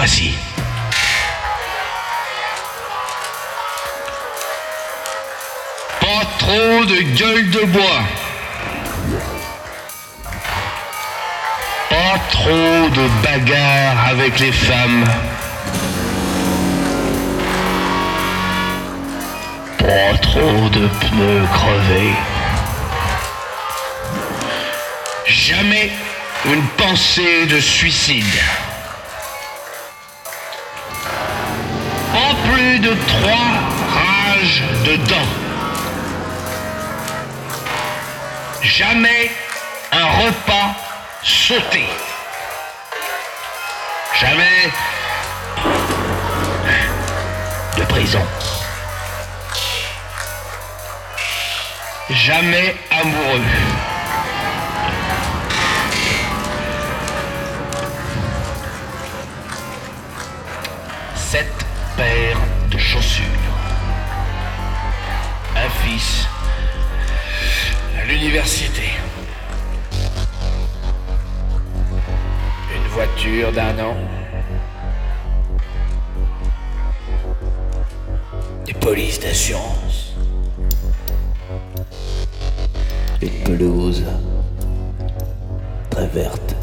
Voici. Pas trop de gueule de bois. Pas trop de bagarres avec les femmes. Pas trop de pneus crevés. Jamais une pensée de suicide. Plus de trois rages de dents. Jamais un repas sauté. Jamais de prison. Jamais amoureux. Sept paires de chaussures. Un fils à l'université. Une voiture d'un an. Des polices d'assurance. Une pelouse très verte.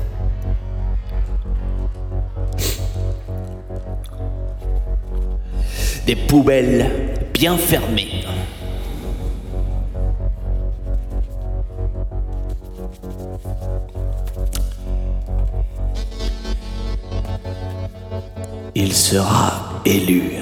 Des poubelles bien fermées. Il sera élu.